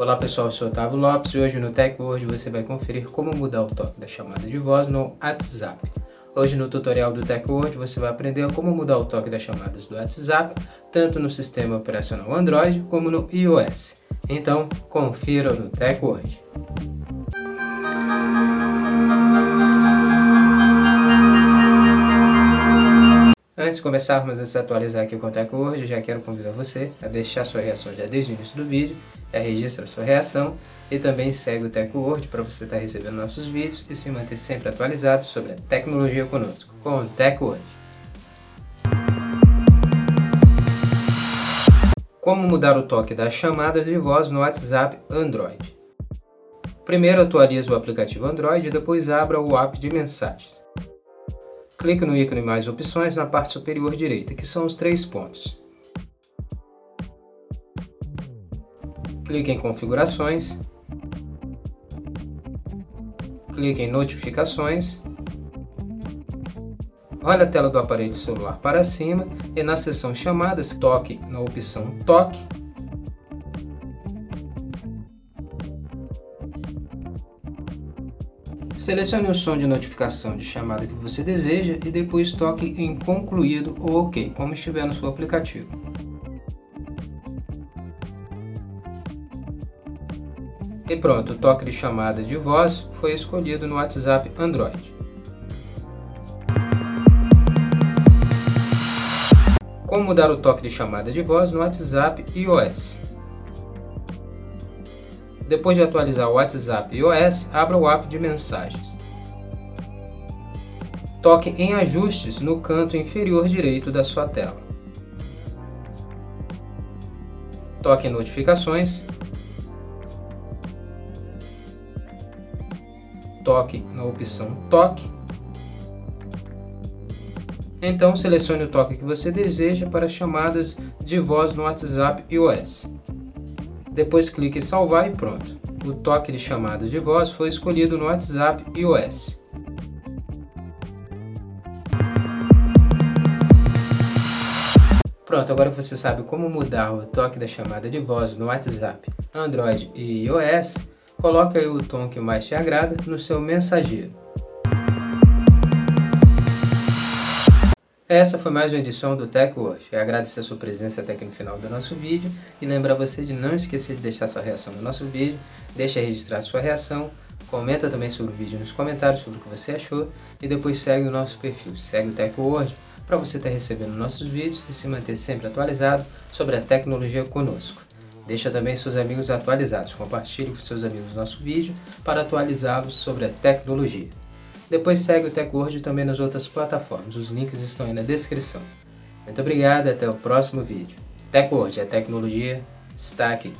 Olá pessoal, eu sou Otávio Lopes e hoje no TechWord você vai conferir como mudar o toque da chamada de voz no WhatsApp. Hoje no tutorial do TechWord você vai aprender como mudar o toque das chamadas do WhatsApp, tanto no sistema operacional Android como no iOS. Então, confira no TechWord. Antes de começarmos a se atualizar aqui o TechWord, já quero convidar você a deixar sua reação já desde o início do vídeo, já registra sua reação e também segue o TechWord para você estar recebendo nossos vídeos e se manter sempre atualizado sobre a tecnologia conosco, com o TechWord. Como mudar o toque das chamadas de voz no WhatsApp Android? Primeiro atualize o aplicativo Android e depois abra o app de mensagens. Clique no ícone Mais Opções na parte superior direita, que são os três pontos. Clique em Configurações. Clique em Notificações. Olhe a tela do aparelho celular para cima e na seção Chamadas, toque na opção Toque Selecione o som de notificação de chamada que você deseja e depois toque em Concluído ou OK, como estiver no seu aplicativo. E pronto, o toque de chamada de voz foi escolhido no WhatsApp Android. Como mudar o toque de chamada de voz no WhatsApp iOS? Depois de atualizar o WhatsApp iOS, abra o app de mensagens. Toque em Ajustes no canto inferior direito da sua tela. Toque em Notificações. Toque na opção Toque. Então selecione o toque que você deseja para chamadas de voz no WhatsApp iOS. Depois clique em salvar e pronto. O toque de chamada de voz foi escolhido no WhatsApp iOS. Pronto, agora você sabe como mudar o toque da chamada de voz no WhatsApp, Android e iOS, coloque aí o tom que mais te agrada no seu mensageiro. Essa foi mais uma edição do TechWord. Eu agradeço a sua presença até aqui no final do nosso vídeo e lembrar você de não esquecer de deixar sua reação no nosso vídeo, deixa registrar sua reação, comenta também sobre o vídeo nos comentários sobre o que você achou e depois segue o nosso perfil, segue o TechWord para você estar recebendo nossos vídeos e se manter sempre atualizado sobre a tecnologia conosco. Deixa também seus amigos atualizados, compartilhe com seus amigos nosso vídeo para atualizá-los sobre a tecnologia. Depois segue o TechWord também nas outras plataformas, os links estão aí na descrição. Muito obrigado e até o próximo vídeo. TechWord, a tecnologia está aqui.